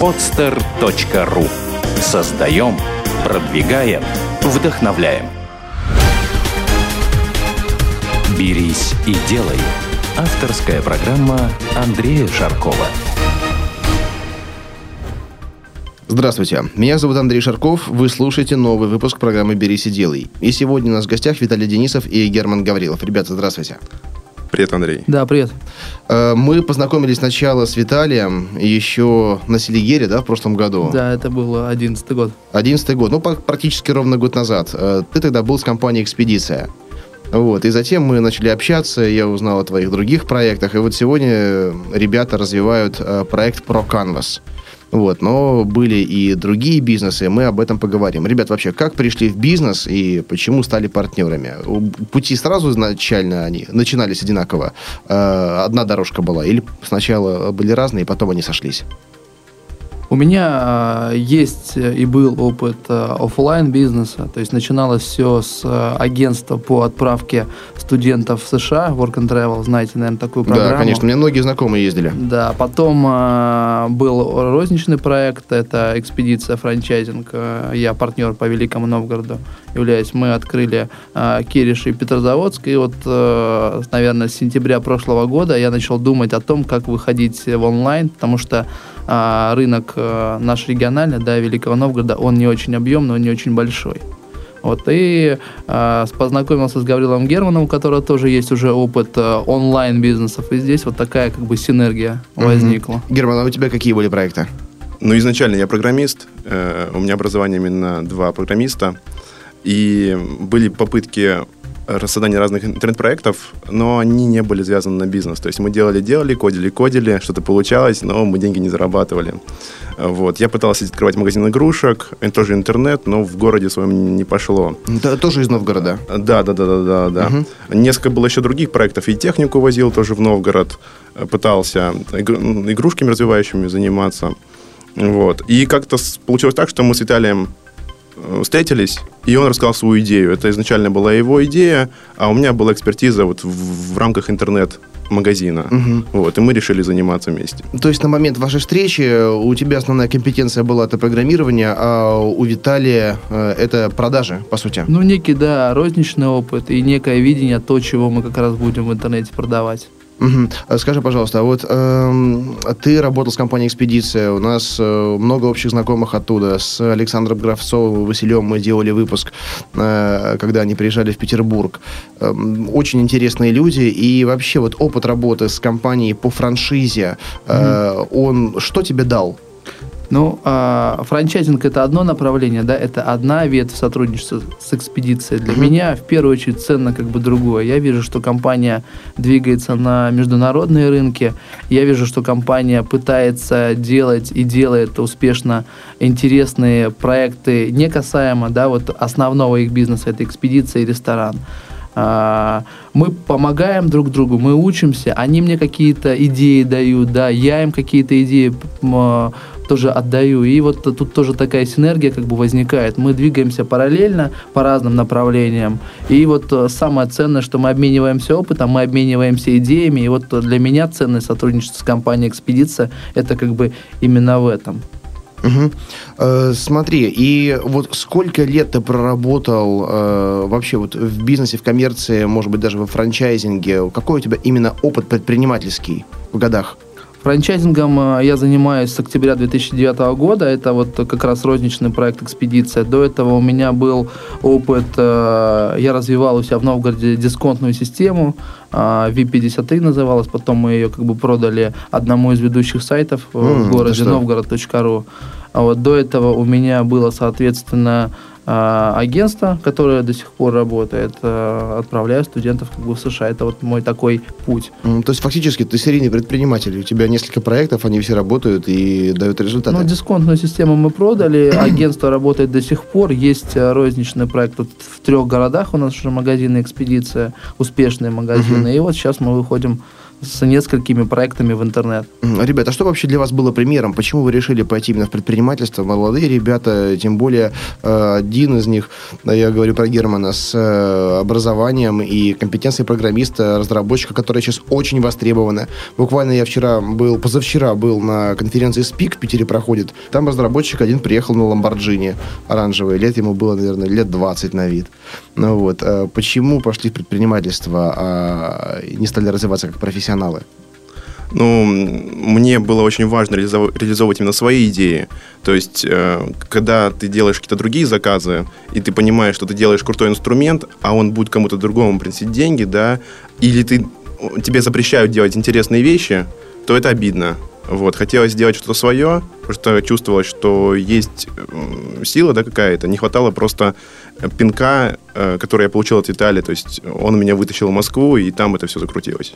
podster.ru Создаем, продвигаем, вдохновляем. «Берись и делай» – авторская программа Андрея Шаркова. Здравствуйте, меня зовут Андрей Шарков, вы слушаете новый выпуск программы «Берись и делай». И сегодня у нас в гостях Виталий Денисов и Герман Гаврилов. Ребята, здравствуйте. Привет, Андрей. Да, привет. Э, мы познакомились сначала с Виталием еще на Селигере, да, в прошлом году. Да, это был одиннадцатый год. Одиннадцатый год, ну, практически ровно год назад. Э, ты тогда был с компанией «Экспедиция». Вот. И затем мы начали общаться, я узнал о твоих других проектах. И вот сегодня ребята развивают э, проект Pro Canvas. Вот, но были и другие бизнесы, мы об этом поговорим. Ребят, вообще, как пришли в бизнес и почему стали партнерами? Пути сразу изначально они начинались одинаково? Э, одна дорожка была? Или сначала были разные, и потом они сошлись? У меня э, есть и был опыт э, офлайн бизнеса, то есть начиналось все с э, агентства по отправке студентов в США, Work and Travel, знаете, наверное, такую программу. Да, конечно, мне многие знакомые ездили. Да, потом был розничный проект, это экспедиция франчайзинг, я партнер по Великому Новгороду являюсь. Мы открыли Кириш и Петрозаводск, и вот, наверное, с сентября прошлого года я начал думать о том, как выходить в онлайн, потому что а, рынок а, наш региональный, да, Великого Новгорода, он не очень объемный, он не очень большой. Вот, и э, познакомился с Гаврилом Германом, у которого тоже есть уже опыт э, онлайн-бизнесов, и здесь вот такая как бы синергия угу. возникла. Герман, а у тебя какие были проекты? Ну, изначально я программист, э, у меня образование именно два программиста, и были попытки создание разных интернет-проектов, но они не были связаны на бизнес. То есть мы делали-делали, кодили-кодили, что-то получалось, но мы деньги не зарабатывали. Вот. Я пытался открывать магазин игрушек, тоже интернет, но в городе своем не пошло. Это тоже из Новгорода? Да, да, да, да, да. да. Угу. Несколько было еще других проектов. И технику возил тоже в Новгород. Пытался игрушками развивающими заниматься. Вот. И как-то получилось так, что мы с Виталием Э, встретились, и он рассказал свою идею. Это изначально была его идея, а у меня была экспертиза вот в, в рамках интернет магазина. Угу. Вот, и мы решили заниматься вместе. То есть на момент вашей встречи у тебя основная компетенция была это программирование, а у Виталия э, это продажи, по сути? Ну, некий, да, розничный опыт и некое видение то, чего мы как раз будем в интернете продавать. Угу. Скажи, пожалуйста, а вот э, ты работал с компанией «Экспедиция», у нас э, много общих знакомых оттуда. С Александром Графцовым, Василем мы делали выпуск, э, когда они приезжали в Петербург. Э, очень интересные люди, и вообще вот опыт работы с компанией по франшизе, э, угу. он что тебе дал? Ну, э, франчайзинг это одно направление, да, это одна ветвь сотрудничества с экспедицией. Для меня в первую очередь ценно как бы другое. Я вижу, что компания двигается на международные рынки. Я вижу, что компания пытается делать и делает успешно интересные проекты, не касаемо, да, вот основного их бизнеса, это экспедиция и ресторан. А, мы помогаем друг другу, мы учимся, они мне какие-то идеи дают, да, я им какие-то идеи тоже отдаю. И вот тут тоже такая синергия как бы возникает. Мы двигаемся параллельно по разным направлениям. И вот э, самое ценное, что мы обмениваемся опытом, мы обмениваемся идеями. И вот для меня ценное сотрудничество с компанией «Экспедиция» это как бы именно в этом. Угу. Э, смотри, и вот сколько лет ты проработал э, вообще вот в бизнесе, в коммерции, может быть, даже во франчайзинге? Какой у тебя именно опыт предпринимательский в годах? Франчайзингом э, я занимаюсь с октября 2009 года. Это вот как раз розничный проект «Экспедиция». До этого у меня был опыт, э, я развивал у себя в Новгороде дисконтную систему, V53 э, называлась, потом мы ее как бы продали одному из ведущих сайтов mm, в городе новгород.ру. А вот до этого у меня было, соответственно, а, агентство, которое до сих пор работает, а, отправляю студентов как бы в США. Это вот мой такой путь. То есть фактически ты серийный предприниматель. У тебя несколько проектов, они все работают и дают результаты. Ну, дисконтную систему мы продали, агентство работает до сих пор. Есть э, розничный проект вот в трех городах у нас уже магазины «Экспедиция», успешные магазины. И вот сейчас мы выходим с несколькими проектами в интернет. Ребята, а что вообще для вас было примером? Почему вы решили пойти именно в предпринимательство? Молодые ребята, тем более э, один из них, я говорю про Германа, с э, образованием и компетенцией программиста, разработчика, которая сейчас очень востребована. Буквально я вчера был, позавчера был на конференции СПИК в Питере проходит. Там разработчик один приехал на Ламборджини оранжевый. Лет ему было, наверное, лет 20 на вид. Ну вот. Э, почему пошли в предпринимательство, а не стали развиваться как профессионалы? ну, мне было очень важно реализовывать именно свои идеи. То есть, э, когда ты делаешь какие-то другие заказы, и ты понимаешь, что ты делаешь крутой инструмент, а он будет кому-то другому приносить деньги, да, или ты, тебе запрещают делать интересные вещи, то это обидно. Вот, хотелось сделать что-то свое, потому что чувствовалось, что есть сила да, какая-то. Не хватало просто пинка, э, который я получил от Виталия. То есть он меня вытащил в Москву, и там это все закрутилось.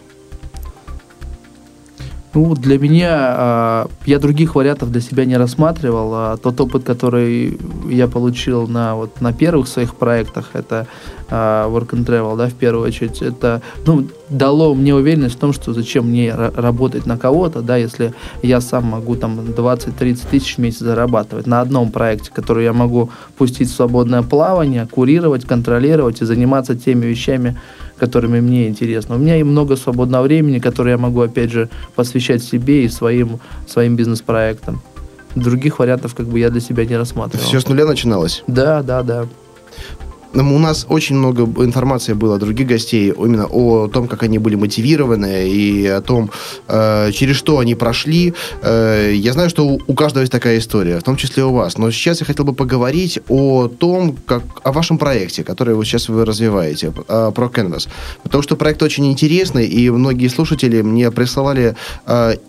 Ну, для меня, а, я других вариантов для себя не рассматривал. А тот опыт, который я получил на, вот, на первых своих проектах, это Work and Travel, да, в первую очередь, это, ну, дало мне уверенность в том, что зачем мне работать на кого-то, да, если я сам могу там 20-30 тысяч в месяц зарабатывать на одном проекте, который я могу пустить в свободное плавание, курировать, контролировать и заниматься теми вещами, которыми мне интересно. У меня и много свободного времени, которое я могу, опять же, посвящать себе и своим, своим бизнес-проектам. Других вариантов как бы я для себя не рассматривал. Все с нуля начиналось? Да, да, да. У нас очень много информации было от других гостей именно о том, как они были мотивированы и о том, э, через что они прошли. Э, я знаю, что у, каждого есть такая история, в том числе у вас. Но сейчас я хотел бы поговорить о том, как о вашем проекте, который вот сейчас вы развиваете, э, про Canvas. Потому что проект очень интересный, и многие слушатели мне присылали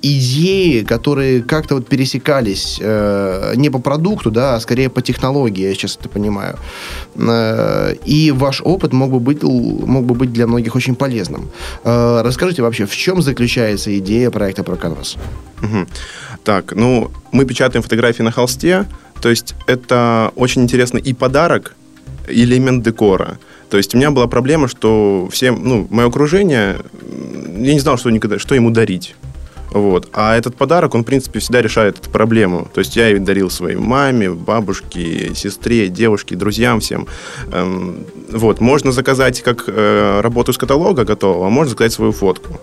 идеи, которые как-то вот пересекались не по продукту, да, а скорее по технологии, я сейчас это понимаю и ваш опыт мог бы быть, мог бы быть для многих очень полезным. Э, расскажите вообще, в чем заключается идея проекта про Canvas? Угу. Так, ну, мы печатаем фотографии на холсте, то есть это очень интересный и подарок, и элемент декора. То есть у меня была проблема, что всем, ну, мое окружение, я не знал, что, никогда, что ему дарить. Вот. А этот подарок, он, в принципе, всегда решает эту проблему. То есть я дарил своей маме, бабушке, сестре, девушке, друзьям всем. Эм, вот. Можно заказать как э, работу из каталога готового, а можно заказать свою фотку.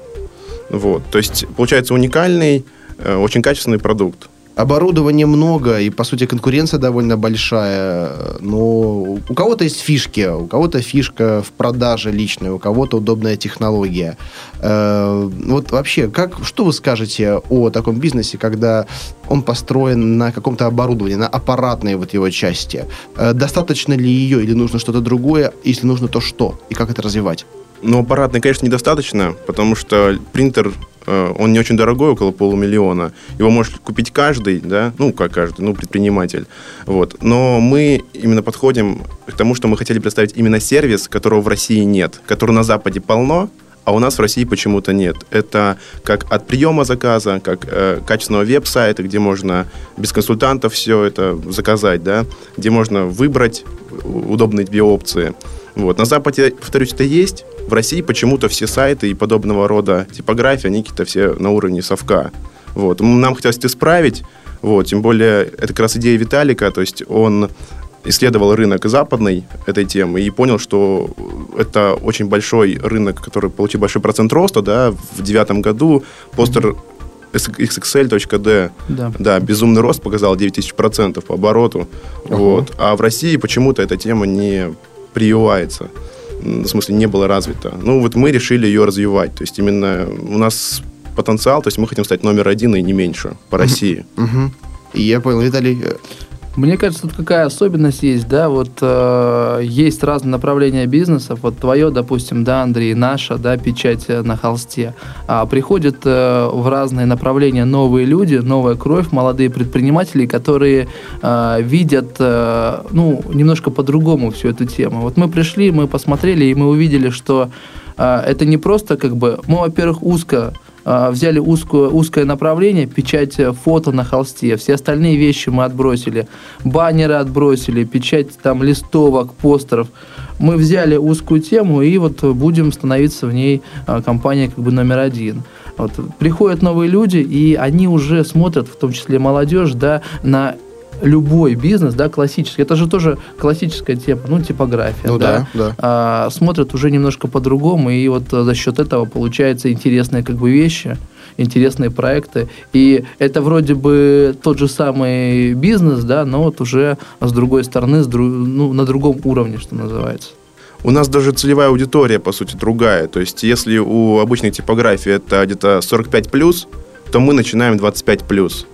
Вот. То есть получается уникальный, э, очень качественный продукт. Оборудования много, и, по сути, конкуренция довольно большая. Но у кого-то есть фишки, у кого-то фишка в продаже личной, у кого-то удобная технология. Э, вот вообще, как, что вы скажете о таком бизнесе, когда он построен на каком-то оборудовании, на аппаратной вот его части? Э, достаточно ли ее или нужно что-то другое? Если нужно, то что? И как это развивать? Ну, аппаратной, конечно, недостаточно, потому что принтер Э, он не очень дорогой, около полумиллиона. Его может купить каждый, да, ну, как каждый, ну, предприниматель. Вот. Но мы именно подходим к тому, что мы хотели представить именно сервис, которого в России нет, который на Западе полно, а у нас в России почему-то нет. Это как от приема заказа, как э, качественного веб-сайта, где можно без консультантов все это заказать, да, где можно выбрать удобные тебе опции. Вот. На Западе, повторюсь, это есть, в России почему-то все сайты и подобного рода типографии, они какие-то все на уровне совка. Вот. Нам хотелось это исправить, вот, тем более, это как раз идея Виталика, то есть он исследовал рынок западной этой темы и понял, что это очень большой рынок, который получил большой процент роста, да, в девятом году постер xxl.d, да. да, безумный рост показал 9000% по обороту, uh-huh. вот, а в России почему-то эта тема не прививается в смысле, не было развито. Ну, вот мы решили ее развивать. То есть именно у нас потенциал, то есть мы хотим стать номер один и не меньше по России. Угу. Я понял, Виталий, мне кажется, тут какая особенность есть, да, вот э, есть разные направления бизнеса, вот твое, допустим, да, Андрей, наша, да, печать на холсте, а приходят э, в разные направления новые люди, новая кровь, молодые предприниматели, которые э, видят, э, ну, немножко по-другому всю эту тему. Вот мы пришли, мы посмотрели, и мы увидели, что э, это не просто как бы, мы, во-первых, узко взяли узкую, узкое направление, печать э, фото на холсте, все остальные вещи мы отбросили, баннеры отбросили, печать там листовок, постеров. Мы взяли узкую тему и вот будем становиться в ней а, компания как бы номер один. Вот, приходят новые люди, и они уже смотрят, в том числе молодежь, да, на любой бизнес, да, классический, это же тоже классическая тема, ну, типография, Ну да, да, да. А, смотрят уже немножко по-другому, и вот э, за счет этого получаются интересные как бы вещи, интересные проекты, и это вроде бы тот же самый бизнес, да, но вот уже с другой стороны, с дру- ну, на другом уровне, что называется. У нас даже целевая аудитория, по сути, другая. То есть, если у обычной типографии это где-то 45+, то мы начинаем 25+.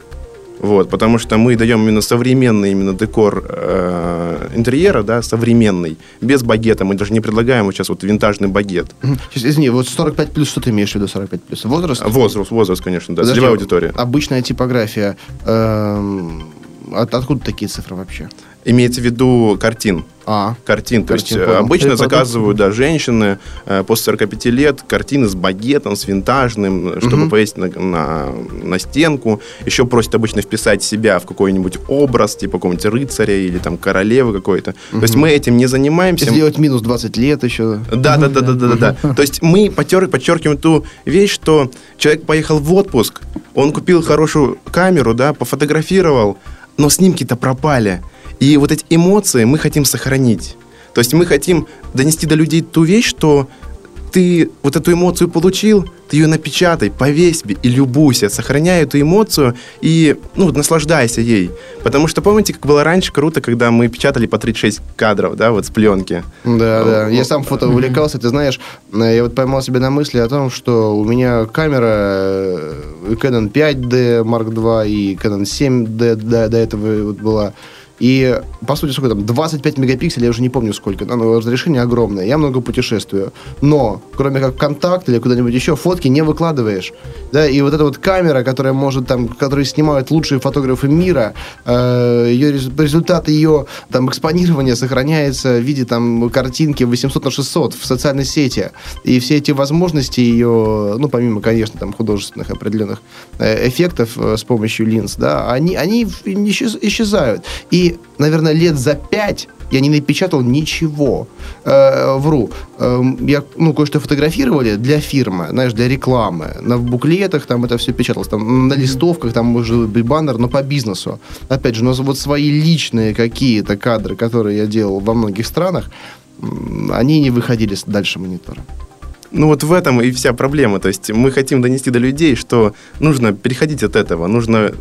Вот, потому что мы даем именно современный именно декор э, интерьера, да, современный, без багета. Мы даже не предлагаем вот сейчас вот винтажный багет. Извини, вот 45 плюс, что ты имеешь в виду 45 плюс? Возраст? Возраст, возраст, конечно, да, Подожди, целевая аудитория. Обычная типография. эм, от- откуда такие цифры вообще? Имеется в виду картин. А, Картин. То есть Картин, э, понял. обычно заказывают, да, женщины э, после 45 лет картины с багетом, с винтажным, э, чтобы Мгм. повесить на, на, на стенку. Еще просят обычно вписать себя в какой-нибудь образ, типа какого-нибудь рыцаря или там королевы какой-то. То есть мы этим не занимаемся. сделать минус 20 лет еще. Да, да, да, да, да, да, да. То есть мы потер- подчеркиваем ту вещь, что человек поехал в отпуск, он купил хорошую камеру, да, пофотографировал, но снимки-то пропали. И вот эти эмоции мы хотим сохранить. То есть мы хотим донести до людей ту вещь, что ты вот эту эмоцию получил, ты ее напечатай, повесь себе и любуйся, сохраняй эту эмоцию и, ну, наслаждайся ей. Потому что помните, как было раньше круто, когда мы печатали по 36 кадров, да, вот с пленки. Да, да. Я сам фото увлекался. Ты знаешь, я вот поймал себя на мысли о том, что у меня камера э, Canon 5D Mark II и Canon 7D до, до этого вот была. И, по сути, сколько там, 25 мегапикселей, я уже не помню сколько, но разрешение огромное, я много путешествую. Но, кроме как контакт или куда-нибудь еще, фотки не выкладываешь. Да, и вот эта вот камера, которая может там, которые снимают лучшие фотографы мира, э, ее, рез- результат ее там экспонирования сохраняется в виде там картинки 800 на 600 в социальной сети. И все эти возможности ее, ну, помимо, конечно, там художественных определенных э, эффектов э, с помощью линз, да, они, они исчез- исчезают. И, наверное, лет за пять я не напечатал ничего. Э, вру. Эм, я, ну, кое-что фотографировали для фирмы, знаешь, для рекламы. На буклетах там это все печаталось. Там, на листовках там может быть баннер, но по бизнесу. Опять же, но вот свои личные какие-то кадры, которые я делал во многих странах, они не выходили дальше монитора. Ну вот в этом и вся проблема. То есть мы хотим донести до людей, что нужно переходить от этого, нужно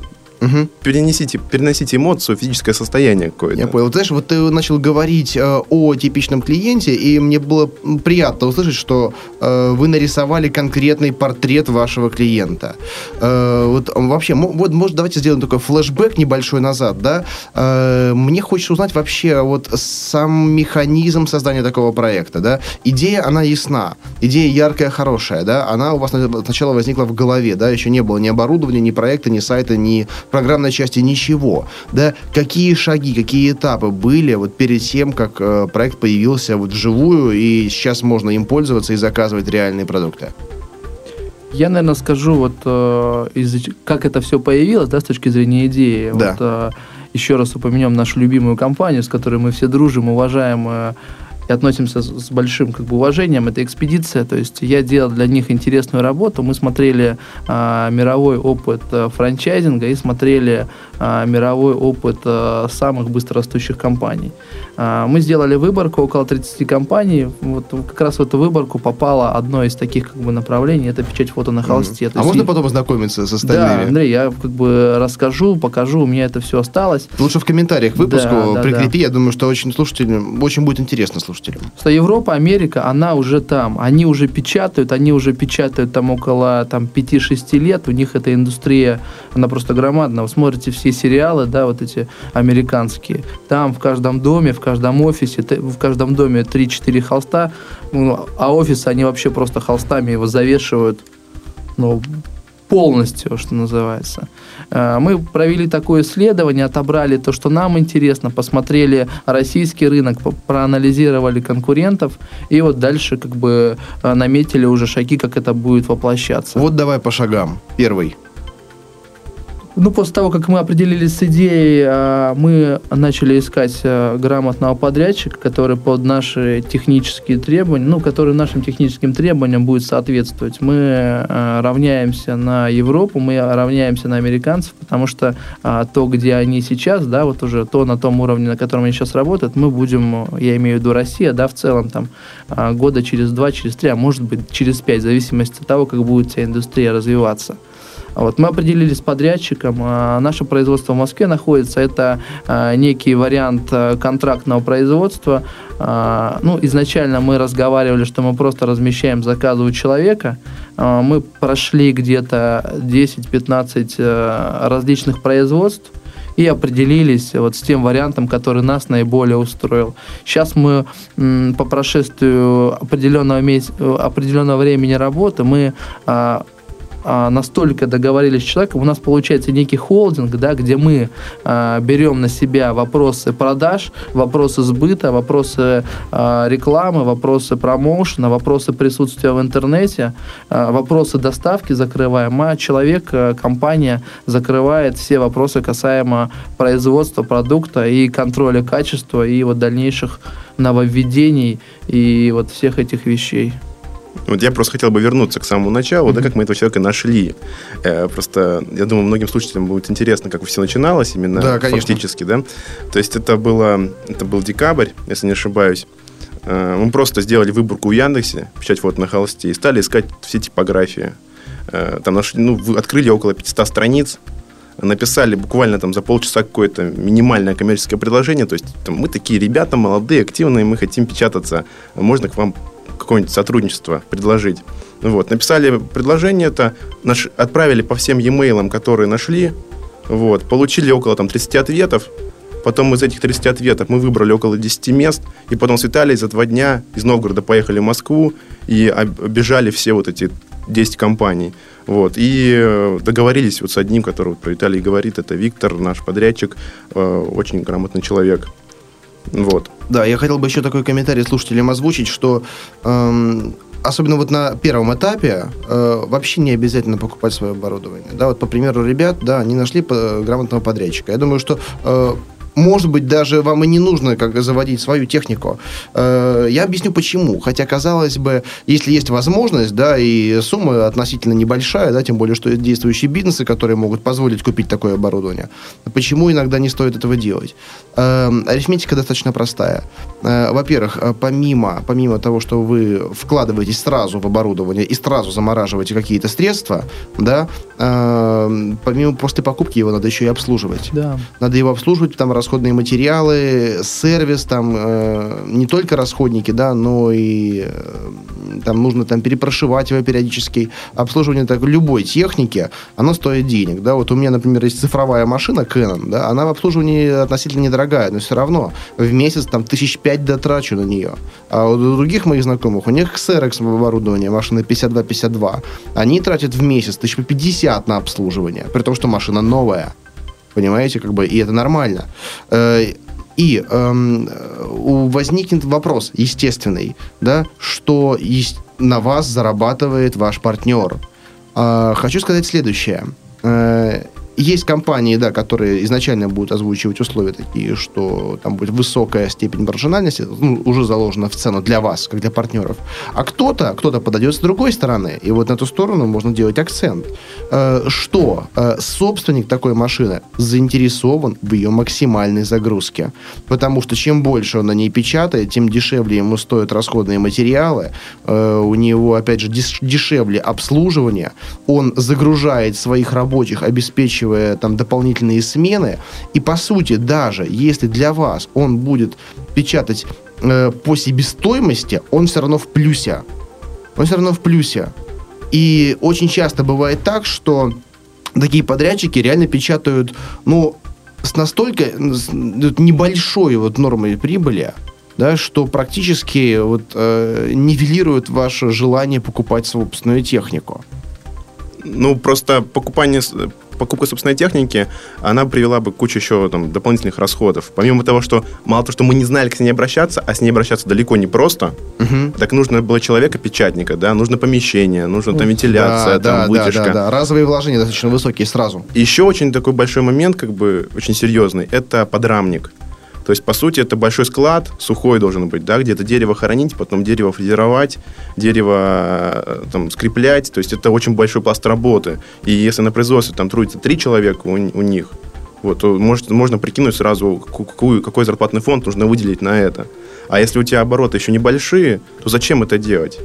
Мгм. перенесите, переносить эмоцию, физическое состояние какое-то. Я понял. Знаешь, вот ты начал говорить э, о типичном клиенте, и мне было приятно услышать, что э, вы нарисовали конкретный портрет вашего клиента. Э, вот вообще, вот, может, давайте сделаем такой флешбэк небольшой назад, да? Э, мне хочется узнать вообще вот сам механизм создания такого проекта, да? Идея, она ясна, идея яркая, хорошая, да? Она у вас на- сначала возникла в голове, да? Еще не было ни оборудования, ни проекта, ни сайта, ни программной части, ничего, да? Какие шаги, какие этапы были вот перед тем, как э, проект появился вот вживую, и сейчас можно им пользоваться и заказывать реальные продукты? Я, наверное, скажу, вот э, из как это все появилось, да, с точки зрения идеи. Да. Вот, э, еще раз упомянем нашу любимую компанию, с которой мы все дружим, уважаем э, относимся с, с большим как бы, уважением. Это экспедиция. То есть я делал для них интересную работу. Мы смотрели э, мировой опыт э, франчайзинга и смотрели э, мировой опыт э, самых быстрорастущих компаний. Э, мы сделали выборку около 30 компаний. Вот как раз в эту выборку попало одно из таких как бы направлений. Это печать фото на холсте. То А есть можно и- потом ознакомиться с да, остальными? Андрей, я как бы расскажу, покажу, у меня это все осталось. Лучше в комментариях к выпуску Да, да, прикрепи. Я думаю, что очень слушателям, очень будет интересно слушателям. Что Европа, Америка, она уже там. Они уже печатают, они уже печатают там около там, 5-6 лет. У них эта индустрия, она просто громадна. Вы смотрите все сериалы, да, вот эти американские. Там в каждом доме, в каждом офисе, т- в каждом доме 3-4 холста. Ну, а офисы, они вообще просто холстами его завешивают. Ну, полностью, что называется. Э, Мы провели такое исследование, отобрали то, что нам интересно, посмотрели российский рынок, проанализировали конкурентов, и вот дальше как бы э, наметили уже шаги, как это будет воплощаться. Вот давай по шагам. Первый. Ну, после того, как мы определились с идеей, а, мы начали искать а, грамотного подрядчика, который под наши технические требования, ну, который нашим техническим требованиям будет соответствовать. Мы а, равняемся на Европу, мы равняемся на американцев, потому что то, где они сейчас, да, вот уже то на том уровне, на котором они сейчас работают, мы будем, я имею в виду Россия, да, в целом там года через два, через три, а может быть через пять, в зависимости от того, как будет вся индустрия развиваться. Вот, мы определились с подрядчиком. А, наше производство в Москве находится. Это а, некий вариант а, контрактного производства. Ну, изначально мы разговаривали, что мы просто размещаем заказы у человека. Мы прошли где-то 10-15 различных производств и определились вот с тем вариантом, который нас наиболее устроил. Сейчас мы по прошествию определенного, месяца, определенного времени работы мы а, настолько договорились с человеком, у нас получается некий холдинг, да, где мы а, берем на себя вопросы продаж, вопросы сбыта, вопросы а, рекламы, вопросы промоушена, вопросы присутствия в интернете, а, вопросы доставки закрываем, а человек, а, компания закрывает все вопросы касаемо производства продукта и контроля качества и вот дальнейших нововведений и вот всех этих вещей. Вот я просто хотел бы вернуться к самому началу, mm-hmm. да, как мы этого человека нашли. Э, просто, я думаю, многим слушателям будет интересно, как все начиналось именно да, фактически, да. То есть это было, это был декабрь, если не ошибаюсь. Э, мы просто сделали выборку в Яндексе, печать вот на холсте, и стали искать все типографии. Э, там нашли, ну, открыли около 500 страниц, написали буквально там за полчаса какое-то минимальное коммерческое предложение, то есть там, мы такие ребята молодые, активные, мы хотим печататься, можно к вам какое-нибудь сотрудничество предложить. Вот. Написали предложение это, наш, отправили по всем e-mail, которые нашли, вот, получили около там, 30 ответов, Потом из этих 30 ответов мы выбрали около 10 мест, и потом с Виталией за два дня из Новгорода поехали в Москву и обижали все вот эти 10 компаний. Вот, и э, договорились вот с одним, который вот про Виталий говорит, это Виктор, наш подрядчик, э, очень грамотный человек. Вот. Да, я хотел бы еще такой комментарий слушателям озвучить, что эм, особенно вот на первом этапе э, вообще не обязательно покупать свое оборудование. Да, вот по примеру ребят, да, они нашли грамотного подрядчика. Я думаю, что э, может быть, даже вам и не нужно как заводить свою технику. Э, я объясню почему. Хотя, казалось бы, если есть возможность, да, и сумма относительно небольшая, да, тем более, что есть действующие бизнесы, которые могут позволить купить такое оборудование, почему иногда не стоит этого делать? Э, арифметика достаточно простая. Э, во-первых, помимо, помимо того, что вы вкладываетесь сразу в оборудование и сразу замораживаете какие-то средства, да, помимо после покупки его надо еще и обслуживать. Да. Надо его обслуживать, там расходные материалы, сервис, там э, не только расходники, да, но и э, там нужно там перепрошивать его периодически. Обслуживание так, любой техники, оно стоит денег, да. Вот у меня, например, есть цифровая машина Canon, да, она в обслуживании относительно недорогая, но все равно в месяц там тысяч пять дотрачу на нее. А у других моих знакомых, у них Xerox оборудование, машины 52-52, они тратят в месяц тысяч по 50 на обслуживание, при том, что машина новая. Понимаете, как бы, и это нормально. Э, и эм, возникнет вопрос естественный, да, что есть, на вас зарабатывает ваш партнер. Э, хочу сказать следующее. Э, есть компании, да, которые изначально будут озвучивать условия такие, что там будет высокая степень маржинальности, ну, уже заложена в цену для вас, как для партнеров. А кто-то, кто-то подойдет с другой стороны, и вот на ту сторону можно делать акцент, э, что э, собственник такой машины заинтересован в ее максимальной загрузке, потому что чем больше он на ней печатает, тем дешевле ему стоят расходные материалы, э, у него, опять же, дешевле обслуживание, он загружает своих рабочих, обеспечивает оплачивая там дополнительные смены. И по сути, даже если для вас он будет печатать э, по себестоимости, он все равно в плюсе. Он все равно в плюсе. И очень часто бывает так, что такие подрядчики реально печатают, ну, с настолько с небольшой вот нормой прибыли, да, что практически вот, э, нивелирует ваше желание покупать собственную технику. Ну, просто покупание покупка собственной техники, она привела бы к куче еще там, дополнительных расходов. Помимо того, что мало того, что мы не знали, как с ней обращаться, а с ней обращаться далеко не просто, Мгм. так нужно было человека-печатника, да, нужно помещение, нужно там вентиляция, да, там да, вытяжка. да, да. Разовые вложения достаточно высокие сразу. Еще очень такой большой момент, как бы очень серьезный, это подрамник. То есть, по сути, это большой склад, сухой должен быть, да, где-то дерево хоронить, потом дерево фрезеровать, дерево э, там, скреплять. То есть, это очень большой пласт работы. И если на производстве там трудится три человека у, у них, вот, то может, можно прикинуть сразу, ку- какую, какой зарплатный фонд нужно выделить на это. А если у тебя обороты еще небольшие, то зачем это делать?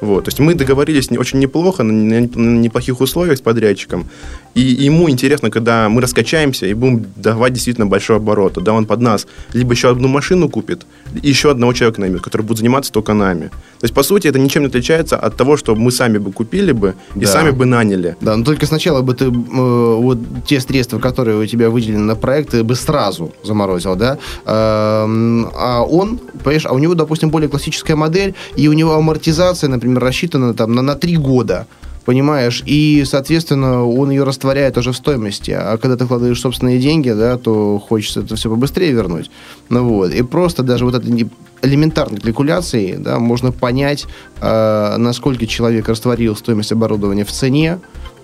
Вот, то есть мы договорились очень неплохо, на, на неплохих условиях с подрядчиком. И ему интересно, когда мы раскачаемся и будем давать действительно большой оборот. Тогда он под нас либо еще одну машину купит, и еще одного человека наймет, который будет заниматься только нами. То есть, по сути, это ничем не отличается от того, что мы сами бы купили бы и Да. сами бы наняли. Да, но только сначала бы ты э, вот те средства, которые у тебя выделены на проект, ты бы сразу заморозил, да? Эм, А он, понимаешь, а у него, допустим, более классическая модель, и у него амортизация, например, рассчитана там на, на 3 года. Понимаешь, и, соответственно, он ее растворяет уже в стоимости. А когда ты вкладываешь собственные деньги, да, то хочется это все побыстрее вернуть. Ну вот. И просто даже вот этой не- элементарной калькуляцией, да, можно понять, э, насколько человек растворил стоимость оборудования в цене,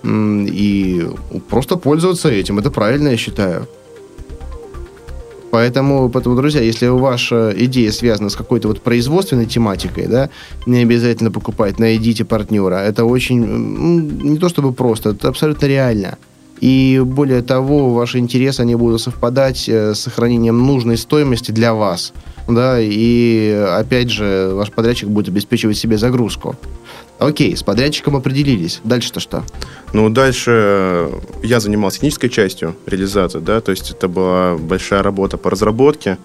и просто пользоваться этим. Это правильно, я считаю. Поэтому, поэтому, друзья, если ваша идея связана с какой-то вот производственной тематикой, да, не обязательно покупать, найдите партнера. Это очень, не то чтобы просто, это абсолютно реально. И более того, ваши интересы, они будут совпадать э, с сохранением нужной стоимости для вас. Да, и опять же, ваш подрядчик будет обеспечивать себе загрузку. Окей, с подрядчиком определились. Дальше-то что? Ну, дальше э, я занимался технической частью реализации, да, то есть это была большая работа по разработке,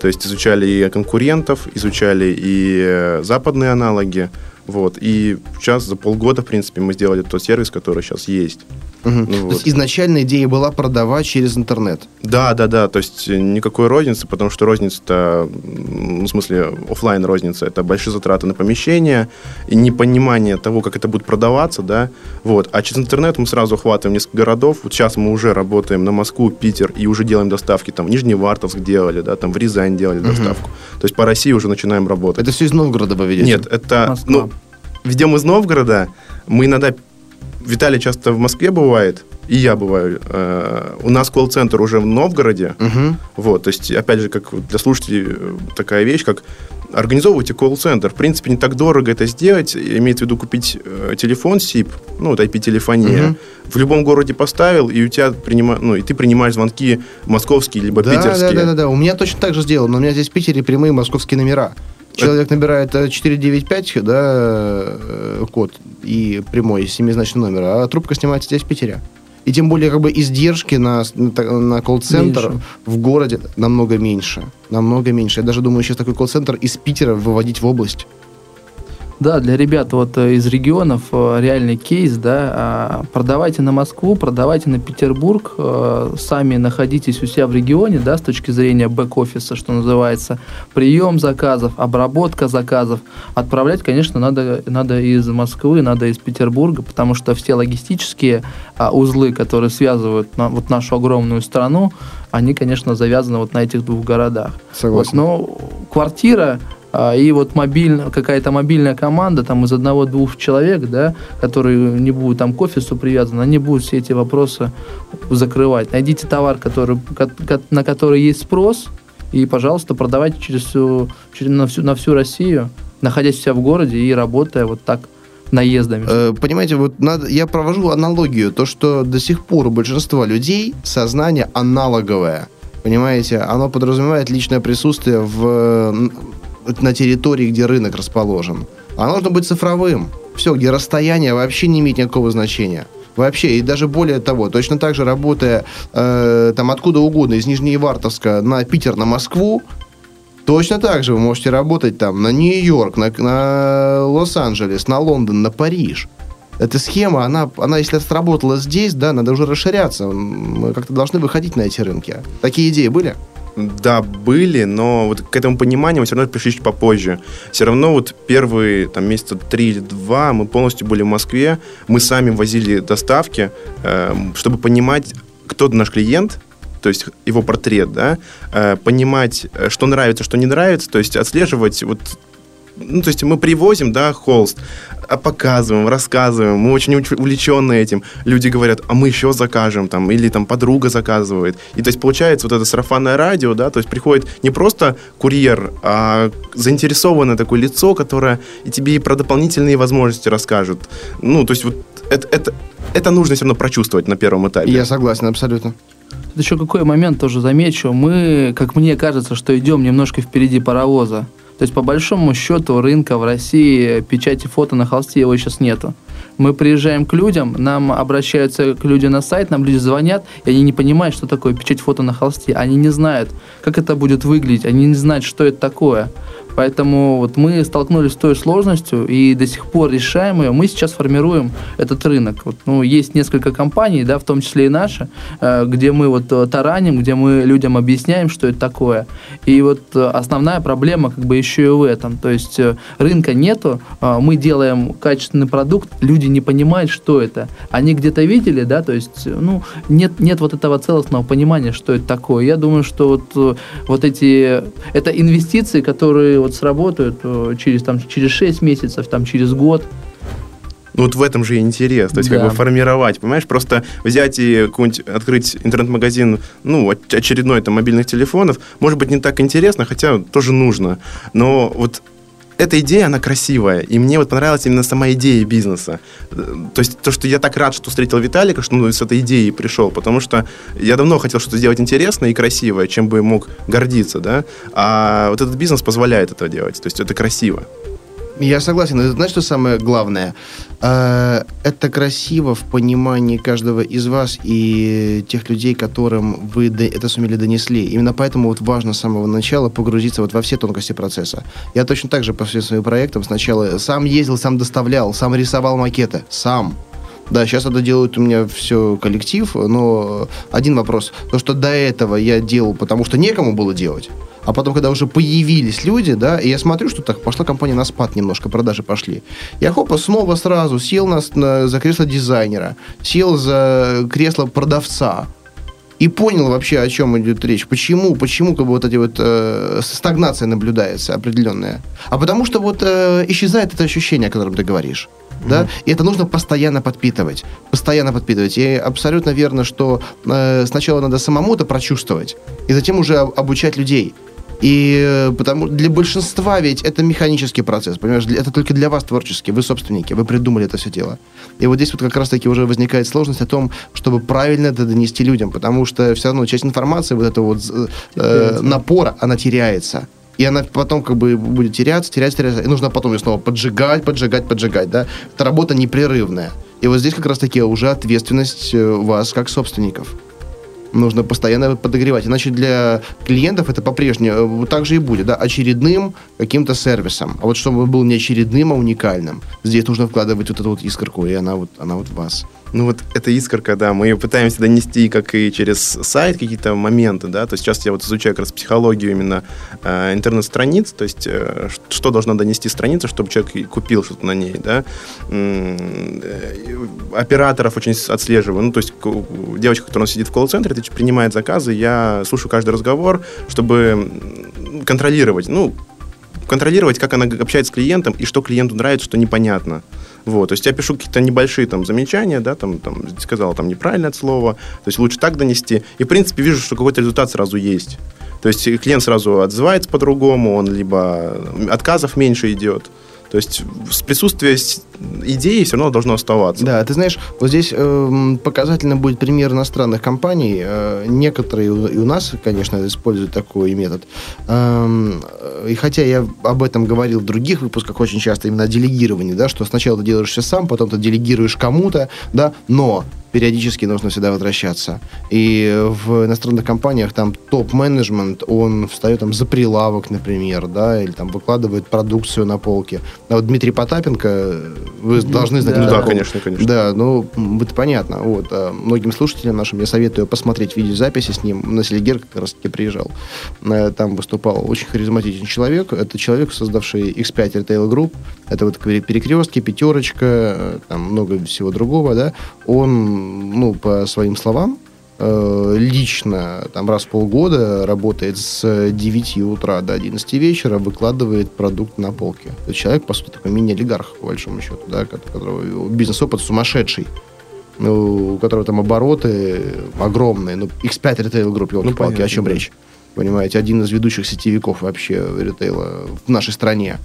то есть изучали и конкурентов, изучали и э, западные аналоги, вот, и сейчас за полгода, в принципе, мы сделали тот сервис, который сейчас есть. Мгм. Ну То вот. есть изначально идея была продавать через интернет. Да, да, да, то есть никакой розницы, потому что розница-то, ну, в смысле, оффлайн розница, это большие затраты на помещение, и непонимание того, как это будет продаваться, да, вот. А через интернет мы сразу охватываем несколько городов, вот сейчас мы уже работаем на Москву, Питер, и уже делаем доставки, там, в Нижневартовск делали, да, там, в Рязань делали доставку, то есть по России уже начинаем работать. Это все из Новгорода вы ведете? Нет, это, Москва. ну, ведем из Новгорода, мы иногда, Виталий часто в Москве бывает, и я бываю. Э, у нас колл-центр уже в Новгороде, Мгм. вот, то есть, опять же, как для слушателей э, такая вещь, как организовывайте колл-центр. В принципе, не так дорого это сделать. Имеется в виду купить э, телефон SIP, ну, вот IP-телефония. Мгм. В любом городе поставил, и у тебя принима... ну, и ты принимаешь звонки московские либо Да, питерские. да, да, да, да. У меня точно так же сделано. но У меня здесь в Питере прямые московские номера. Человек набирает э, 495, да, э, код и прямой семизначный номер, а трубка снимается здесь в Питере. И тем более, как бы, издержки на, на, колл-центр в городе намного меньше. Намного меньше. Я даже думаю, сейчас такой колл-центр из Питера выводить в область. Да, для ребят вот э, из регионов э, реальный кейс, да, а, продавайте на Москву, продавайте на Петербург, э, сами находитесь у себя в регионе, да, с точки зрения бэк-офиса, что называется, прием заказов, обработка заказов. Отправлять, конечно, надо, надо из Москвы, надо из Петербурга, потому что все логистические а, узлы, которые связывают вот нашу огромную страну, они, конечно, завязаны вот на этих двух городах. Согласен. Вот, но квартира и вот мобиль, какая-то мобильная команда там из одного-двух человек, да, которые не будут там к офису привязаны, они будут все эти вопросы закрывать. Найдите товар, который, ко- ко- на который есть спрос, и, пожалуйста, продавайте через всю, через, на, всю, на всю Россию, находясь у себя в городе и работая вот так наездами. Э, Понимаете, вот надо, я провожу аналогию, то, что до сих пор у большинства людей сознание аналоговое. Понимаете, оно подразумевает личное присутствие в, на территории, где рынок расположен. Оно должно быть цифровым. Все, где расстояние вообще не имеет никакого значения. Вообще, и даже более того, точно так же работая э, там откуда угодно, из Нижневартовска на Питер, на Москву, Точно так же вы можете работать там на Нью-Йорк, на, на Лос-Анджелес, на Лондон, на Париж. Эта схема, она, она, если сработала здесь, да, надо уже расширяться. Мы как-то должны выходить на эти рынки. Такие идеи были? Да, были, но вот к этому пониманию мы все равно пришли чуть попозже. Все равно вот первые там месяца три или два мы полностью были в Москве, мы сами возили доставки, э, чтобы понимать, кто наш клиент, то есть его портрет, да, э, понимать, э, что нравится, что не нравится, то есть отслеживать вот ну, то есть мы привозим, да, холст, а показываем, рассказываем, мы очень увлечены этим. Люди говорят, а мы еще закажем, там, или там подруга заказывает. И то есть получается вот это сарафанное радио, да, то есть приходит не просто курьер, а заинтересованное такое лицо, которое и тебе и про дополнительные возможности расскажет. Ну, то есть вот это, это, это нужно все равно прочувствовать на первом этапе. Я согласен, абсолютно. Тут еще какой момент тоже замечу. Мы, как мне кажется, что идем немножко впереди паровоза. То есть, по большому счету, рынка в России печати фото на холсте его сейчас нету. Мы приезжаем к людям, нам обращаются к людям на сайт, нам люди звонят, и они не понимают, что такое печать фото на холсте. Они не знают, как это будет выглядеть, они не знают, что это такое. Поэтому вот мы столкнулись с той сложностью и до сих пор решаем ее. Мы сейчас формируем этот рынок. Вот, ну, есть несколько компаний, да, в том числе и наши, э, где мы вот э, тараним, где мы людям объясняем, что это такое. И вот э, основная проблема как бы еще и в этом. То есть рынка нету, мы делаем качественный продукт, люди не понимают, что это. Они где-то видели, да, то есть, ну, нет, нет вот этого целостного понимания, что это такое. Я думаю, что вот, вот эти, это инвестиции, которые вот сработают э, через, там, через 6 месяцев, там, через год. Ну вот в этом же и интерес, то есть да. как бы формировать, понимаешь, просто взять и открыть интернет-магазин, ну, очередной там мобильных телефонов, может быть, не так интересно, хотя тоже нужно, но вот эта идея, она красивая, и мне вот понравилась именно сама идея бизнеса. То есть то, что я так рад, что встретил Виталика, что ну, с этой идеей пришел, потому что я давно хотел что-то сделать интересное и красивое, чем бы мог гордиться, да, а вот этот бизнес позволяет это делать, то есть это красиво. Я согласен. Знаешь, что самое главное? Э, это красиво в понимании каждого из вас и тех людей, которым вы это сумели донесли. Именно поэтому вот важно с самого начала погрузиться вот во все тонкости процесса. Я точно так же по всем своим проектам сначала сам ездил, сам доставлял, сам рисовал макеты. Сам. Да, сейчас это делает у меня все коллектив, но один вопрос. То, что до этого я делал, потому что некому было делать, а потом, когда уже появились люди, да, и я смотрю, что так пошла компания на спад немножко, продажи пошли. Я хопа снова сразу сел на, на, за кресло дизайнера, сел за кресло продавца, и понял вообще, о чем идет речь. Почему, почему как бы вот эти вот э, стагнация наблюдается определенная. А потому что вот э, исчезает это ощущение, о котором ты говоришь. Mm-hmm. Да? И это нужно постоянно подпитывать. Постоянно подпитывать. И абсолютно верно, что э, сначала надо самому это прочувствовать, и затем уже обучать людей. И э, потому для большинства ведь это механический процесс, понимаешь, это только для вас творческий, вы собственники, вы придумали это все дело. И вот здесь вот как раз-таки уже возникает сложность о том, чтобы правильно это донести людям, потому что все равно часть информации, вот этого вот э напора, она теряется. И она потом как бы будет теряться, теряться, теряться. И нужно потом ее снова поджигать, поджигать, поджигать, да. Это работа непрерывная. И вот здесь как раз-таки уже ответственность э, вас как собственников нужно постоянно подогревать. Иначе для клиентов это по-прежнему так же и будет, да, очередным каким-то сервисом. А вот чтобы был не очередным, а уникальным. Здесь нужно вкладывать вот эту вот искорку, и она вот, она вот вас. Ну вот эта искорка, да, мы ее пытаемся донести как и через сайт какие-то моменты, да, то есть сейчас я вот изучаю как раз психологию именно э, интернет-страниц, то есть э, что должна донести страница, чтобы человек купил что-то на ней, да. Э, операторов очень отслеживаю, ну то есть девочка, которая сидит в колл-центре, принимает заказы, я слушаю каждый разговор, чтобы контролировать, ну, контролировать, как она общается с клиентом и что клиенту нравится, что непонятно. Вот, то есть я пишу какие-то небольшие там замечания, да, там, там сказал там неправильное слово, то есть лучше так донести. И, в принципе, вижу, что какой-то результат сразу есть. То есть клиент сразу отзывается по-другому, он либо отказов меньше идет. То есть присутствие идеи все равно должно оставаться. Да, ты знаешь, вот здесь э, показательно будет пример иностранных компаний. Э, некоторые и у нас, конечно, используют такой метод. Э, и хотя я об этом говорил в других выпусках очень часто, именно о делегировании, да, что сначала ты делаешь все сам, потом ты делегируешь кому-то, да, но периодически нужно всегда возвращаться. И в иностранных компаниях там топ-менеджмент, он встает там за прилавок, например, да, или там выкладывает продукцию на полке. А вот Дмитрий Потапенко, вы должны знать. Да, такой. конечно, конечно. Да, ну, это понятно. Вот, а многим слушателям нашим я советую посмотреть видеозаписи с ним. На Селигер как раз таки приезжал. Э, Там выступал очень харизматичный человек. Это человек, создавший X5 Retail Group. Это вот пере- перекрестки, пятерочка, э, там много всего другого, да. Он, ну, по своим словам, э, лично там раз в полгода работает с 9 утра до 11 вечера, выкладывает продукт на полке. Это человек, по сути, такой мини-олигарх, по большому счету, да, которого бизнес-опыт сумасшедший. Ну, у которого там обороты огромные. Ну, X5 ритейл групп, елки-палки, понятно, о чем да. речь? Понимаете, один из ведущих сетевиков вообще ритейла в нашей стране.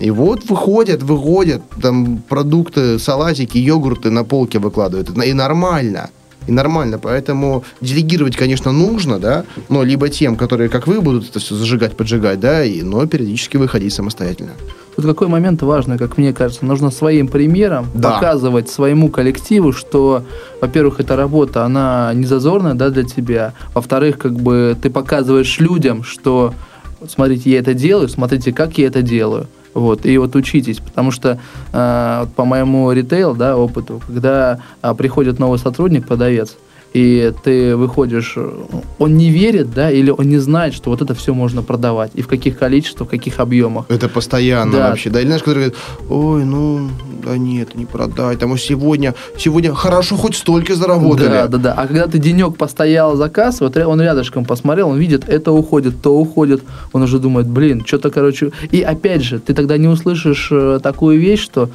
И вот выходят, выходят, там продукты, салатики, йогурты на полке выкладывают. И нормально. И нормально. Поэтому делегировать, конечно, нужно, да, но либо тем, которые, как вы, будут это все зажигать, поджигать, да, и, но периодически выходить самостоятельно. Тут какой момент важный, как мне кажется, нужно своим примером Да. показывать своему коллективу, что, во-первых, эта работа, она не зазорная, да, для тебя. Во-вторых, как бы ты показываешь людям, что вот смотрите, я это делаю, смотрите, как я это делаю. Вот, и вот учитесь, потому что э, по моему ритейл, да, опыту, когда а, приходит новый сотрудник, продавец, и ты выходишь, э, он не верит, да, или он не знает, что вот это все можно продавать, и в каких количествах, в каких объемах. Это постоянно Да. вообще. Да, или знаешь, которые говорят, ой, ну, да нет, не продать. Там сегодня, сегодня хорошо хоть столько заработали. Да, да, да. А когда ты денек постоял за кассой, вот он рядышком посмотрел, он видит, это уходит, то уходит, он уже думает, блин, что-то, короче... И опять же, ты тогда не услышишь э, такую вещь, что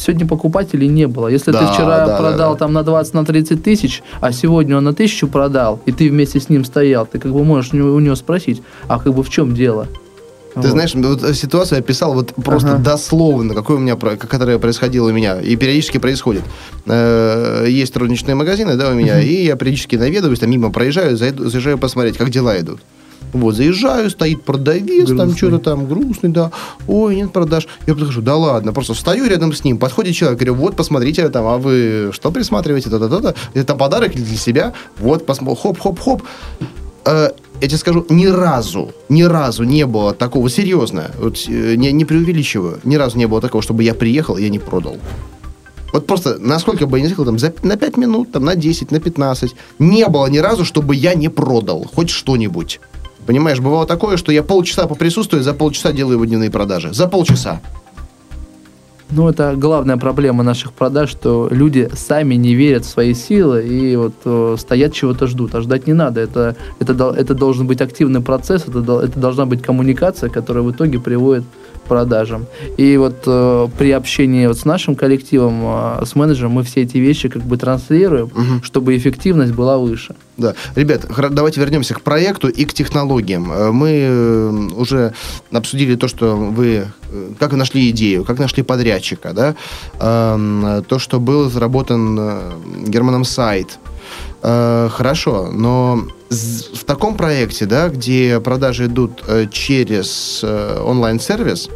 сегодня покупателей не было. Если Да, ты вчера да, продал да. там на 20, на 30 тысяч, а сегодня он на тысячу продал, и ты вместе с ним стоял, ты как бы можешь у него- спросить, а как бы в чем дело? Ты Вот. знаешь, вот ситуацию я описал вот просто Ага. дословно, какой у меня, которая происходила у меня, и периодически происходит. Э, Есть розничные магазины, да, у меня, и я периодически наведываюсь, там мимо проезжаю, заезжаю посмотреть, как дела идут. Вот, заезжаю, стоит продавец, там Грустный. что-то там грустный, да. Ой, нет продаж. Я подхожу, да ладно, просто встаю рядом с ним, подходит человек, говорю, вот, посмотрите, там, а вы что присматриваете, то-то-то-то, это подарок для себя, вот, посмо- хоп-хоп-хоп. Э, я тебе скажу, ни разу, ни разу не было такого, серьезно, вот, э, не, не преувеличиваю, ни разу не было такого, чтобы я приехал, и я не продал. Вот просто, насколько бы я не сказал, там, за, на 5 минут, там, на 10, на 15, не было ни разу, чтобы я не продал хоть что-нибудь. Понимаешь, бывало такое, что я полчаса поприсутствую, за полчаса делаю его дневные продажи. За полчаса. Ну, это главная проблема наших продаж, что люди сами не верят в свои силы и вот э, стоят чего-то ждут. А ждать не надо. Это, это, это должен быть активный процесс, это, это должна быть коммуникация, которая в итоге приводит продажам. И вот э, при общении вот с нашим коллективом, э, с менеджером, мы все эти вещи как бы транслируем, чтобы эффективность была выше. Да. Ребят, давайте вернемся к проекту и к технологиям. Э, Мы э, уже обсудили то, что вы, э, как вы нашли идею, как нашли подрядчика, да, Эм, то, что был разработан э, Германом сайт. Э, Хорошо, но в таком проекте, да, где продажи идут э, через э, онлайн-сервис,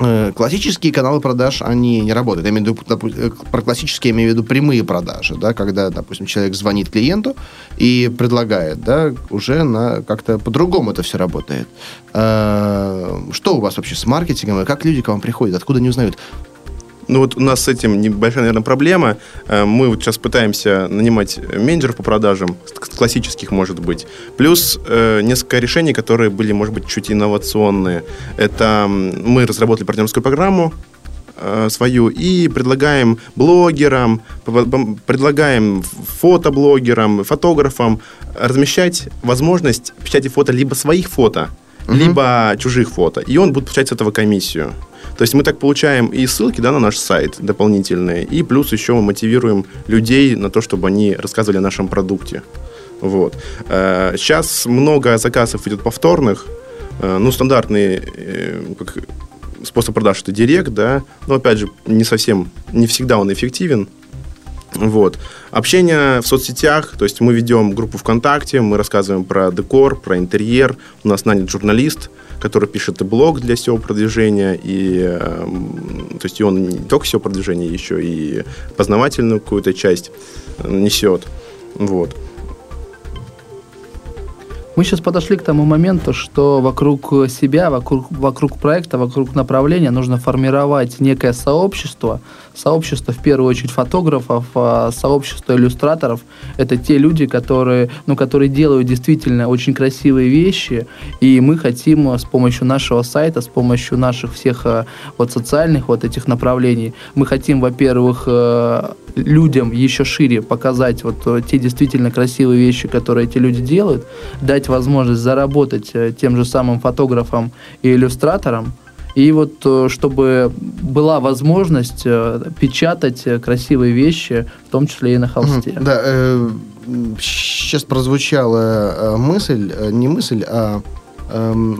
Э, Классические каналы продаж, они не работают. Я имею в виду, допу- э, про классические я имею в виду прямые продажи, да, когда, допустим, человек звонит клиенту и предлагает, да, уже на как-то по-другому это все работает. Э, Что у вас вообще с маркетингом, и как люди к вам приходят, откуда они узнают? Ну вот у нас с этим небольшая, наверное, проблема. Э, Мы вот сейчас пытаемся нанимать менеджеров по продажам, классических, может быть. Плюс э, несколько решений, которые были, может быть, чуть инновационные. Это мы разработали партнерскую программу э, свою и предлагаем блогерам, предлагаем фотоблогерам, фотографам размещать возможность печати фото либо своих фото, либо чужих фото. И он будет получать с этого комиссию. То есть мы так получаем и ссылки да, на наш сайт дополнительные, и плюс еще мы мотивируем людей на то, чтобы они рассказывали о нашем продукте. Вот. Э, Сейчас много заказов идет повторных. Э, Ну, стандартный э, как способ продаж это директ, да, но опять же не совсем, не всегда он эффективен. Вот. Общение в соцсетях, то есть мы ведем группу ВКонтакте, мы рассказываем про декор, про интерьер, у нас нанят журналист, который пишет и блог для SEO-продвижения, и, эм, то есть и он не только SEO-продвижение, еще и познавательную какую-то часть несет. Вот. Мы сейчас подошли к тому моменту, что вокруг себя, вокруг, вокруг проекта, вокруг направления нужно формировать некое сообщество. Сообщество, в первую очередь, фотографов, а сообщество иллюстраторов. Это те люди, которые, ну, которые делают действительно очень красивые вещи, и мы хотим с помощью нашего сайта, с помощью наших всех э, вот социальных вот этих направлений, мы хотим, во-первых, э, людям еще шире показать вот э, те действительно красивые вещи, которые эти люди делают, дать возможность заработать тем же самым фотографом и иллюстратором, и вот э, чтобы была возможность печатать красивые вещи, в том числе и на холсте. Да, э, сейчас прозвучала мысль, не мысль, а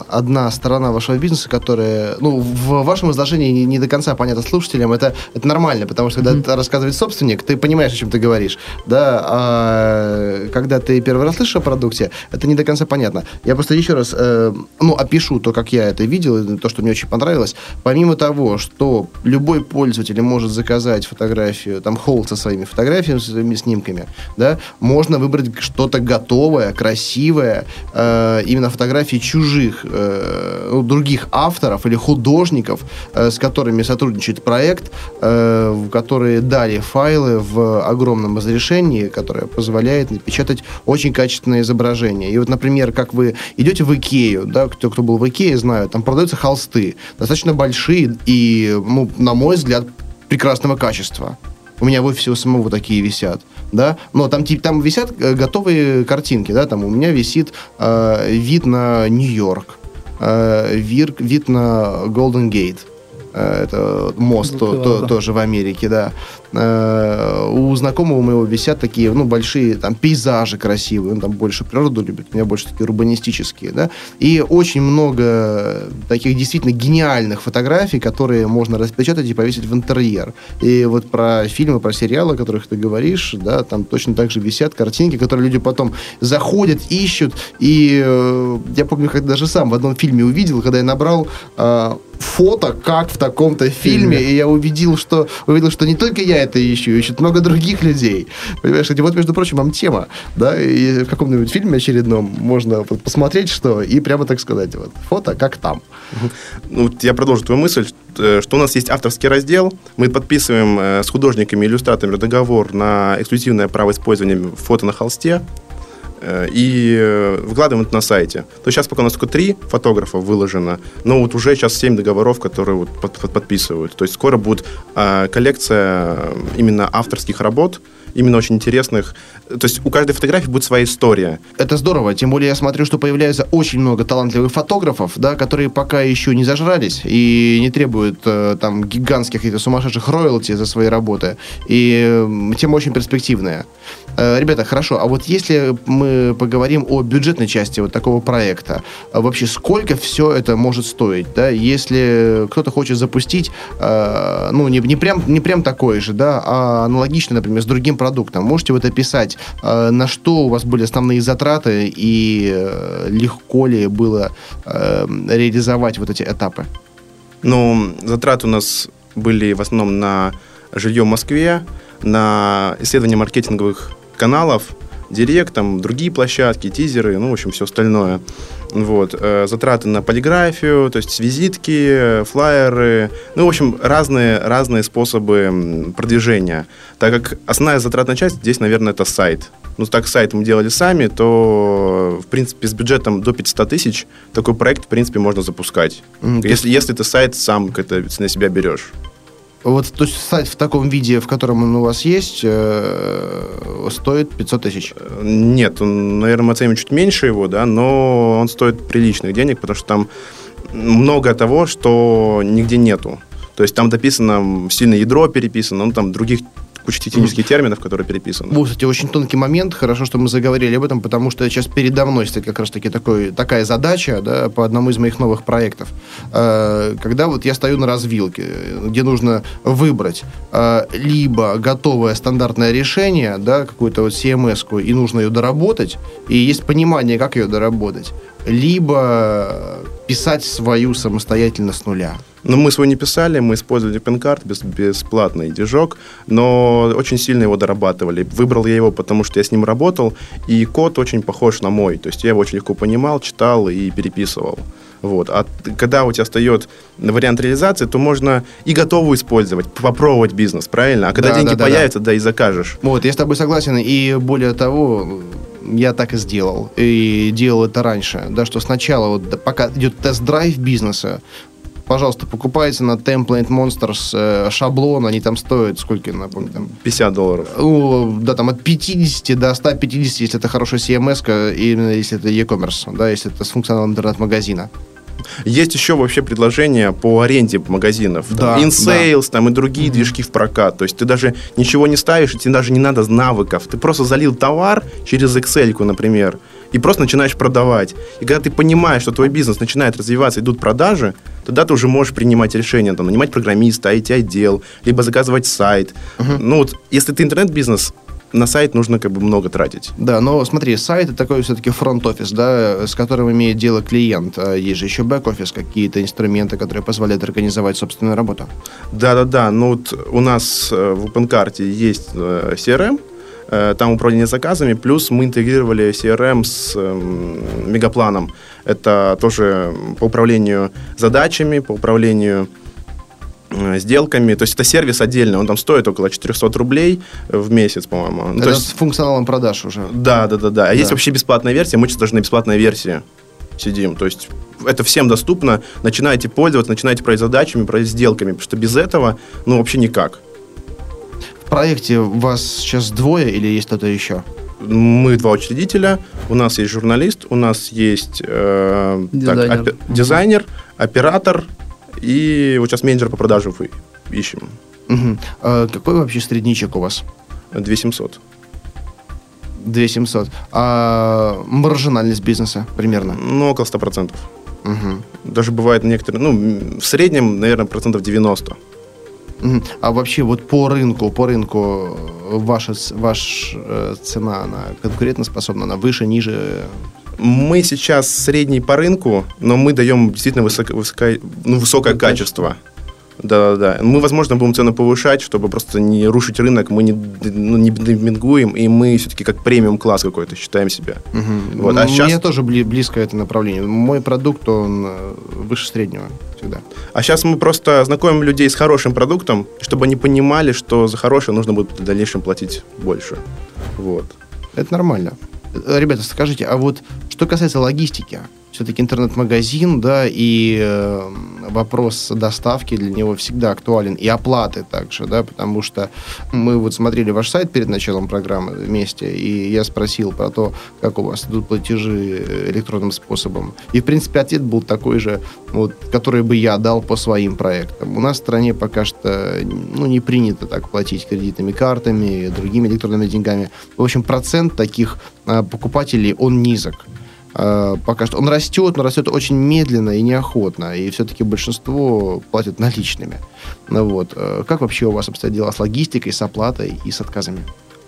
одна сторона вашего бизнеса, которая, ну, в вашем изложении не, не до конца понятно слушателям, это, это нормально, потому что когда mm-hmm. рассказывает собственник, ты понимаешь, о чем ты говоришь, да, а когда ты первый раз слышишь о продукте, это не до конца понятно. Я просто еще раз, э, ну, опишу то, как я это видел, то, что мне очень понравилось. Помимо того, что любой пользователь может заказать фотографию, там, холд со своими фотографиями, со своими снимками, да, можно выбрать что-то готовое, красивое, э, именно фотографии чужих, э, ну, других авторов или художников, э, с которыми сотрудничает проект, э, которые дали файлы в огромном разрешении, которое позволяет напечатать очень качественное изображение. И вот, например, как вы идете в Икею, да, кто, кто был в Икее, знают, там продаются холсты, достаточно большие и, ну, на мой взгляд, прекрасного качества. У меня в офисе у самого такие висят да, но там, типа, там висят э, готовые картинки, да, там у меня висит э, вид на Нью-Йорк, э, вид, на Голден Гейт, это мост то, то, тоже в Америке, да. Э, у знакомого моего висят такие, ну, большие там пейзажи красивые, он там больше природу любит, у меня больше такие урбанистические, да, и очень много таких действительно гениальных фотографий, которые можно распечатать и повесить в интерьер. И вот про фильмы, про сериалы, о которых ты говоришь, да, там точно так же висят картинки, которые люди потом заходят, ищут, и э, я помню, как даже сам в одном фильме увидел, когда я набрал э, фото, как в таком-то фильме, и я увидел, что увидел, что не только я это ищу, ищут много других людей. Понимаешь, и вот, между прочим, вам тема, да, и в каком-нибудь фильме очередном можно посмотреть, что, и прямо так сказать, вот, фото как там. Ну, я продолжу твою мысль, э, что у нас есть авторский раздел, мы подписываем э, с художниками, иллюстраторами договор на эксклюзивное право использования фото на холсте, и э, выкладываем это на сайте. То сейчас пока у нас только три фотографа выложено, но вот уже сейчас семь договоров, которые вот под, под, подписывают. То есть скоро будет э, коллекция именно авторских работ, именно очень интересных. То есть у каждой фотографии будет своя история. Это здорово, тем более я смотрю, что появляется очень много талантливых фотографов, да, которые пока еще не зажрались и не требуют э, там гигантских каких-то сумасшедших роялти за свои работы. И э, тема очень перспективная. Э, ребята, хорошо, а вот если мы поговорим о бюджетной части вот такого проекта, э, вообще сколько все это может стоить, да, если кто-то хочет запустить, э, ну, не, не, прям, не прям такой же, да, а аналогично, например, с другим продуктом, можете вот описать, на что у вас были основные затраты и легко ли было реализовать вот эти этапы? Ну, затраты у нас были в основном на жилье в Москве, на исследование маркетинговых каналов, Директ, там, другие площадки, тизеры, ну, в общем, все остальное. Вот. Э, затраты на полиграфию, то есть визитки, флайеры, ну, в общем, разные, разные способы продвижения. Так как основная затратная часть здесь, наверное, это сайт. Ну, так сайт мы делали сами, то, в принципе, с бюджетом до 500 тысяч такой проект, в принципе, можно запускать. Mm-hmm. Если, если ты сайт сам это на себя берешь. Вот, то есть сайт в таком виде, в котором он у вас есть, э, стоит 500 тысяч? Нет, он, наверное, мы оценим чуть меньше его, да, но он стоит приличных денег, потому что там много того, что нигде нету. То есть там дописано сильное ядро переписано, ну, там других куча технических терминов, которые переписаны. Вот, кстати, очень тонкий момент. Хорошо, что мы заговорили об этом, потому что сейчас передо мной стоит как раз-таки такой, такая задача да, по одному из моих новых проектов. Э, когда вот я стою на развилке, где нужно выбрать э, либо готовое стандартное решение, да, какую-то вот CMS-ку, и нужно ее доработать, и есть понимание, как ее доработать, либо писать свою самостоятельно с нуля. Ну, мы свой не писали, мы использовали пин-карт, без, бесплатный движок, но очень сильно его дорабатывали. Выбрал я его, потому что я с ним работал, и код очень похож на мой. То есть я его очень легко понимал, читал и переписывал. Вот. А когда у тебя встает вариант реализации, то можно и готовую использовать, попробовать бизнес, правильно? А когда да, деньги да, появятся, да. да, и закажешь. Вот, я с тобой согласен. И более того, я так и сделал. И делал это раньше. Да, что сначала, вот, пока идет тест-драйв бизнеса, пожалуйста, покупайте на Template Monsters э, шаблон, они там стоят, сколько, напомню, там... 50 долларов. Ну, да, там от 50 до 150, если это хорошая CMS, именно если это e-commerce, да, если это с функционалом интернет-магазина. Есть еще вообще предложения по аренде магазинов. Да, InSales да. там и другие mm-hmm. движки в прокат. То есть ты даже ничего не ставишь, и тебе даже не надо навыков. Ты просто залил товар через Excel, например, и просто начинаешь продавать. И когда ты понимаешь, что твой бизнес начинает развиваться, идут продажи, тогда ты уже можешь принимать решения, там, нанимать программиста, IT-отдел, либо заказывать сайт. Uh-huh. Ну вот, если ты интернет-бизнес, на сайт нужно как бы много тратить. Да, но смотри, сайт это такой все-таки фронт-офис, да, с которым имеет дело клиент. А есть же еще бэк-офис, какие-то инструменты, которые позволяют организовать собственную работу. Да-да-да, ну вот у нас э, в OpenCart есть э, CRM, э, там управление заказами, плюс мы интегрировали CRM с эм, мегапланом. Это тоже по управлению задачами, по управлению Э, сделками. То есть это сервис отдельный, он там стоит около 400 рублей в месяц, по-моему. Ну, это есть... с функционалом продаж уже. Да, да, да, да. А да. есть вообще бесплатная версия, мы сейчас даже на бесплатной версии сидим. То есть это всем доступно. Начинаете пользоваться, начинаете брать задачами, брать сделками, потому что без этого, ну, вообще никак. В проекте вас сейчас двое или есть кто-то еще? Мы два учредителя, у нас есть журналист, у нас есть э, дизайнер. Так, опи- дизайнер, оператор, и вот сейчас менеджер по продажам ищем. Угу. А какой вообще средничек у вас? 2700. 2700. А маржинальность бизнеса примерно? Ну, около 100%. Угу. Даже бывает некоторые, ну, в среднем, наверное, процентов 90. А вообще вот по рынку, по рынку ваша, ваша э, цена, она конкурентоспособна, она выше, ниже? Мы сейчас средний по рынку, но мы даем действительно высоко, высоко, ну, высокое качество. Да, да, да. Мы, возможно, будем цену повышать, чтобы просто не рушить рынок. Мы не, ну, не демпингуем, и мы все-таки как премиум класс какой-то считаем себя. Угу. Вот. А сейчас... Мне тоже близко это направление. Мой продукт, он э, выше среднего всегда. А сейчас мы просто знакомим людей с хорошим продуктом, чтобы они понимали, что за хорошее нужно будет в дальнейшем платить больше. Вот. Это нормально. Э, ребята, скажите, а вот что касается логистики, все-таки интернет-магазин, да, и э, вопрос доставки для него всегда актуален, и оплаты также, да, потому что мы вот смотрели ваш сайт перед началом программы вместе, и я спросил про то, как у вас идут платежи электронным способом. И, в принципе, ответ был такой же, вот, который бы я дал по своим проектам. У нас в стране пока что ну, не принято так платить кредитными картами, другими электронными деньгами. В общем, процент таких э, покупателей, он низок. Э, пока что он растет, но растет очень медленно и неохотно, и все-таки большинство платят наличными. Ну вот. Э, как вообще у вас обстоят дела с логистикой, с оплатой и с отказами?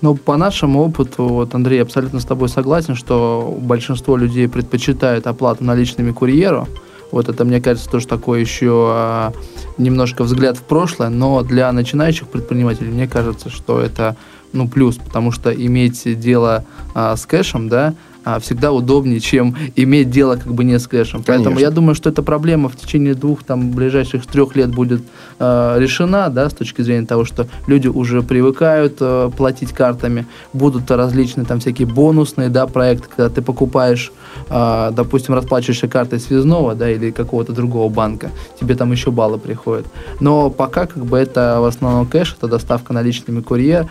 Ну, по нашему опыту, вот, Андрей, абсолютно с тобой согласен, что большинство людей предпочитает оплату наличными курьеру. Вот это, мне кажется, тоже такой еще а, немножко взгляд в прошлое, но для начинающих предпринимателей, мне кажется, что это ну, плюс, потому что иметь дело а, с кэшем, да, а, всегда удобнее, чем иметь дело как бы не с кэшем. Конечно. Поэтому я думаю, что эта проблема в течение двух, там, ближайших трех лет будет э, решена, да, с точки зрения того, что люди уже привыкают э, платить картами, будут различные там всякие бонусные, да, проекты, когда ты покупаешь, э, допустим, расплачиваешься картой связного, да, или какого-то другого банка, тебе там еще баллы приходят. Но пока как бы это в основном кэш, это доставка наличными курьер,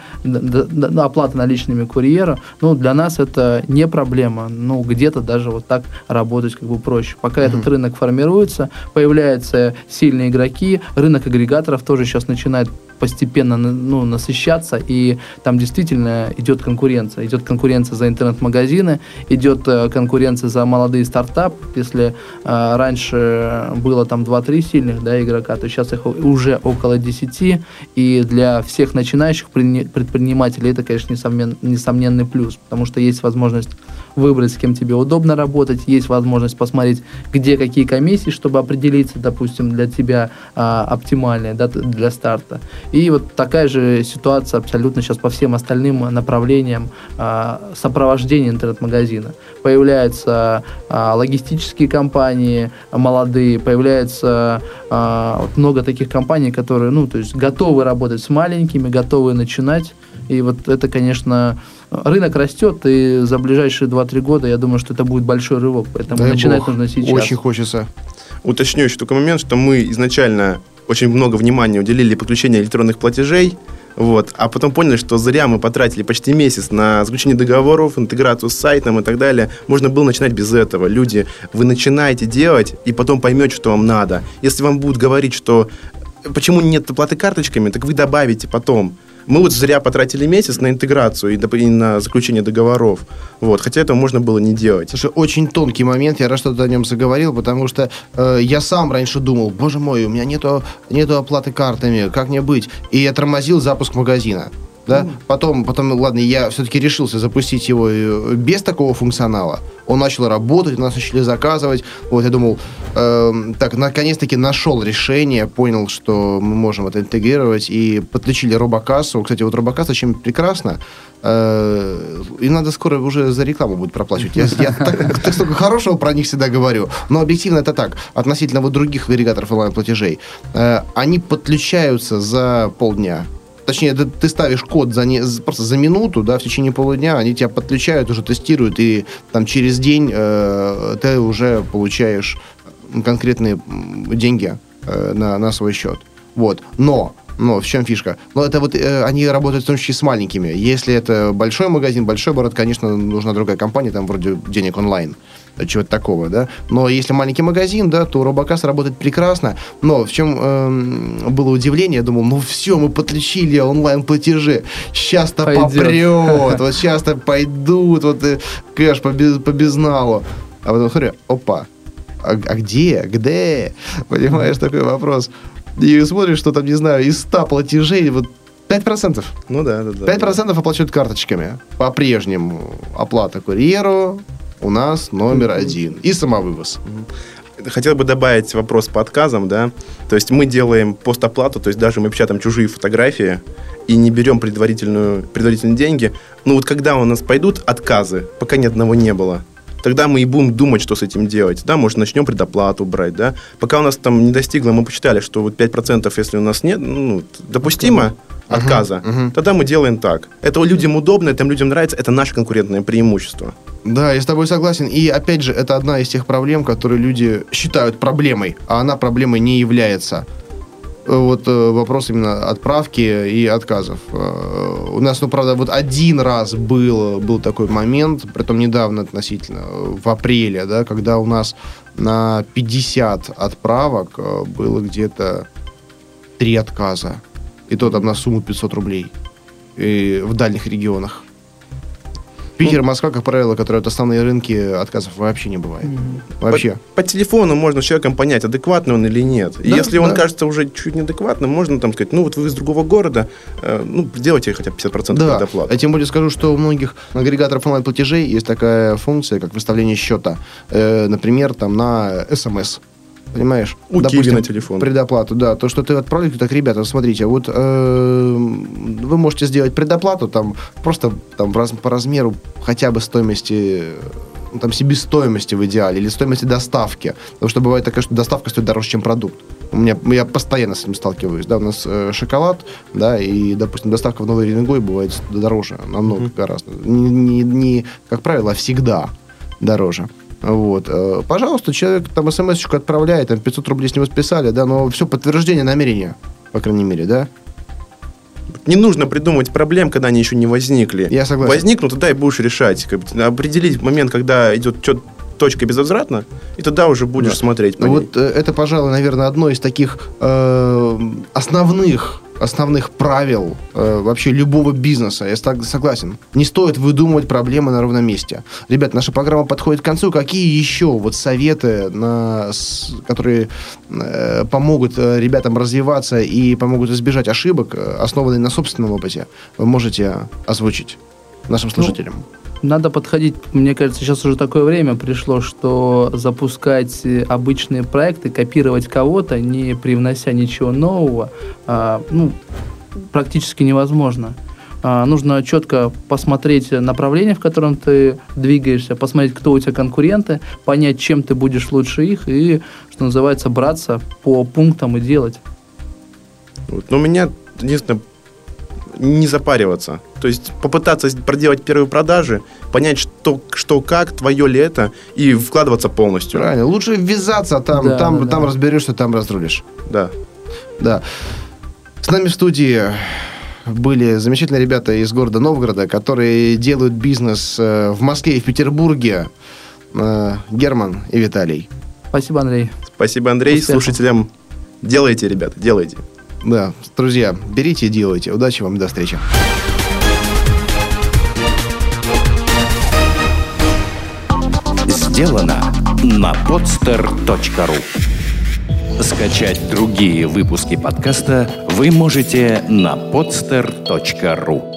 оплата наличными курьера, ну, для нас это не проблема проблема. Ну, где-то даже вот так работать как бы проще. Пока mm-hmm. этот рынок формируется, появляются сильные игроки, рынок агрегаторов тоже сейчас начинает постепенно ну, насыщаться, и там действительно идет конкуренция. Идет конкуренция за интернет-магазины, идет э, конкуренция за молодые стартапы. Если э, раньше было там 2-3 сильных да, игрока, то сейчас их уже около 10, и для всех начинающих предпринимателей это, конечно, несомнен, несомненный плюс, потому что есть возможность выбрать, с кем тебе удобно работать, есть возможность посмотреть, где какие комиссии, чтобы определиться, допустим, для тебя а, оптимальные да, для старта. И вот такая же ситуация абсолютно сейчас по всем остальным направлениям а, сопровождения интернет-магазина. Появляются а, логистические компании молодые, появляется а, вот много таких компаний, которые, ну, то есть готовы работать с маленькими, готовы начинать. И вот это, конечно, рынок растет, и за ближайшие 2-3 года, я думаю, что это будет большой рывок. Поэтому Дай начинать бог. нужно сейчас. Очень хочется. Уточню еще только момент, что мы изначально очень много внимания уделили подключению электронных платежей, вот. А потом поняли, что зря мы потратили почти месяц на заключение договоров, интеграцию с сайтом и так далее. Можно было начинать без этого. Люди, вы начинаете делать, и потом поймете, что вам надо. Если вам будут говорить, что почему нет оплаты карточками, так вы добавите потом. Мы вот зря потратили месяц на интеграцию и, на заключение договоров. Вот, хотя этого можно было не делать. Слушай, очень тонкий момент, я рад, что ты о нем заговорил, потому что э, я сам раньше думал, боже мой, у меня нету, нету оплаты картами, как мне быть? И я тормозил запуск магазина да, потом, потом, ладно, я все-таки решился запустить его э, без такого функционала. Он начал работать, нас начали заказывать. Вот я думал, э, так, наконец-таки нашел решение, понял, что мы можем это интегрировать и подключили робокассу. Кстати, вот робокасса чем прекрасно. Э, и надо скоро уже за рекламу будет проплачивать. Я, я так, так столько хорошего про них всегда говорю. Но объективно это так. Относительно вот других агрегаторов онлайн-платежей. Э, они подключаются за полдня точнее, ты ставишь код за не, просто за минуту, да, в течение полудня, они тебя подключают, уже тестируют, и там через день э, ты уже получаешь конкретные деньги э, на, на свой счет. Вот. Но но в чем фишка? Но это вот э, они работают в том числе с маленькими. Если это большой магазин, большой город, конечно, нужна другая компания, там вроде денег онлайн чего-то такого, да. Но если маленький магазин, да, то Робокас работает прекрасно. Но в чем э, было удивление, я думал, ну все, мы подключили онлайн-платежи, сейчас-то попрет, вот сейчас-то пойдут, вот э, кэш по, без, по безналу. А потом смотрю, опа, а, а где, где? Понимаешь, такой вопрос. И смотришь, что там, не знаю, из 100 платежей, вот 5%. Ну да, да, да. 5% да. оплачивают карточками. По-прежнему оплата курьеру, у нас номер один. И самовывоз. Хотел бы добавить вопрос по отказам, да. То есть мы делаем постоплату, то есть даже мы печатаем чужие фотографии и не берем предварительную, предварительные деньги. Ну вот когда у нас пойдут отказы, пока ни одного не было, тогда мы и будем думать, что с этим делать. Да, может, начнем предоплату брать, да. Пока у нас там не достигло, мы посчитали, что вот 5%, если у нас нет, ну, допустимо, отказа, uh-huh, uh-huh. тогда мы делаем так. Это людям удобно, это людям нравится, это наше конкурентное преимущество. Да, я с тобой согласен. И опять же, это одна из тех проблем, которые люди считают проблемой, а она проблемой не является. Вот э, вопрос именно отправки и отказов. Э, у нас, ну, правда, вот один раз был, был такой момент, притом недавно относительно, в апреле, да, когда у нас на 50 отправок э, было где-то три отказа. И то там на сумму 500 рублей. И в дальних регионах. Питер, Москва, как правило, которые это основные рынки, отказов вообще не бывает. Вообще. По, по телефону можно с человеком понять, адекватный он или нет. Да, если да. он кажется уже чуть неадекватным, можно там сказать, ну вот вы из другого города, э, ну сделайте хотя бы 50% да. предоплаты. Я тем более скажу, что у многих агрегаторов онлайн-платежей есть такая функция, как выставление счета. Э, например, там на смс понимаешь? У Допустим, Киви на телефон. Предоплату, да. То, что ты отправляешь, так, ребята, смотрите, вот э, вы можете сделать предоплату там просто там по размеру хотя бы стоимости ну, там себестоимости в идеале или стоимости доставки. Потому что бывает такое, что доставка стоит дороже, чем продукт. У меня, я постоянно с этим сталкиваюсь. Да, у нас э, шоколад, да, и, допустим, доставка в Новый Ренгой бывает дороже, намного mm-hmm. гораздо. Не, не, не, как правило, а всегда дороже. Вот. Э, пожалуйста, человек там смс-очку отправляет, там 500 рублей с него списали, да, но все подтверждение намерения, по крайней мере, да. Не нужно придумывать проблем, когда они еще не возникли. Я согласен. Возникнут, тогда и будешь решать. Как бы, определить момент, когда идет что точка безвозвратно, и тогда уже будешь да. смотреть по Вот ней. Э, это, пожалуй, наверное, одно из таких э, основных основных правил э, вообще любого бизнеса. Я согласен. Не стоит выдумывать проблемы на ровном месте. Ребят, наша программа подходит к концу. Какие еще вот советы, на, с, которые э, помогут э, ребятам развиваться и помогут избежать ошибок, э, основанные на собственном опыте, вы можете озвучить нашим ну, слушателям? Ну, надо подходить, мне кажется, сейчас уже такое время пришло, что запускать обычные проекты, копировать кого-то, не привнося ничего нового, а, ну, практически невозможно. А, нужно четко посмотреть направление, в котором ты двигаешься, посмотреть, кто у тебя конкуренты, понять, чем ты будешь лучше их и, что называется, браться по пунктам и делать. Вот. Но ну, у меня единственное не запариваться. То есть попытаться проделать первые продажи, понять, что, что как, твое ли это, и вкладываться полностью. Правильно. Лучше ввязаться там, да, там, да, там да. разберешься, там разрулишь. Да. Да. С нами в студии были замечательные ребята из города Новгорода, которые делают бизнес э, в Москве и в Петербурге. Э, Герман и Виталий. Спасибо, Андрей. Спасибо, Андрей. Успехов. Слушателям делайте, ребята, делайте. Да, друзья, берите и делайте. Удачи вам, до встречи. Сделано на podster.ru Скачать другие выпуски подкаста вы можете на podster.ru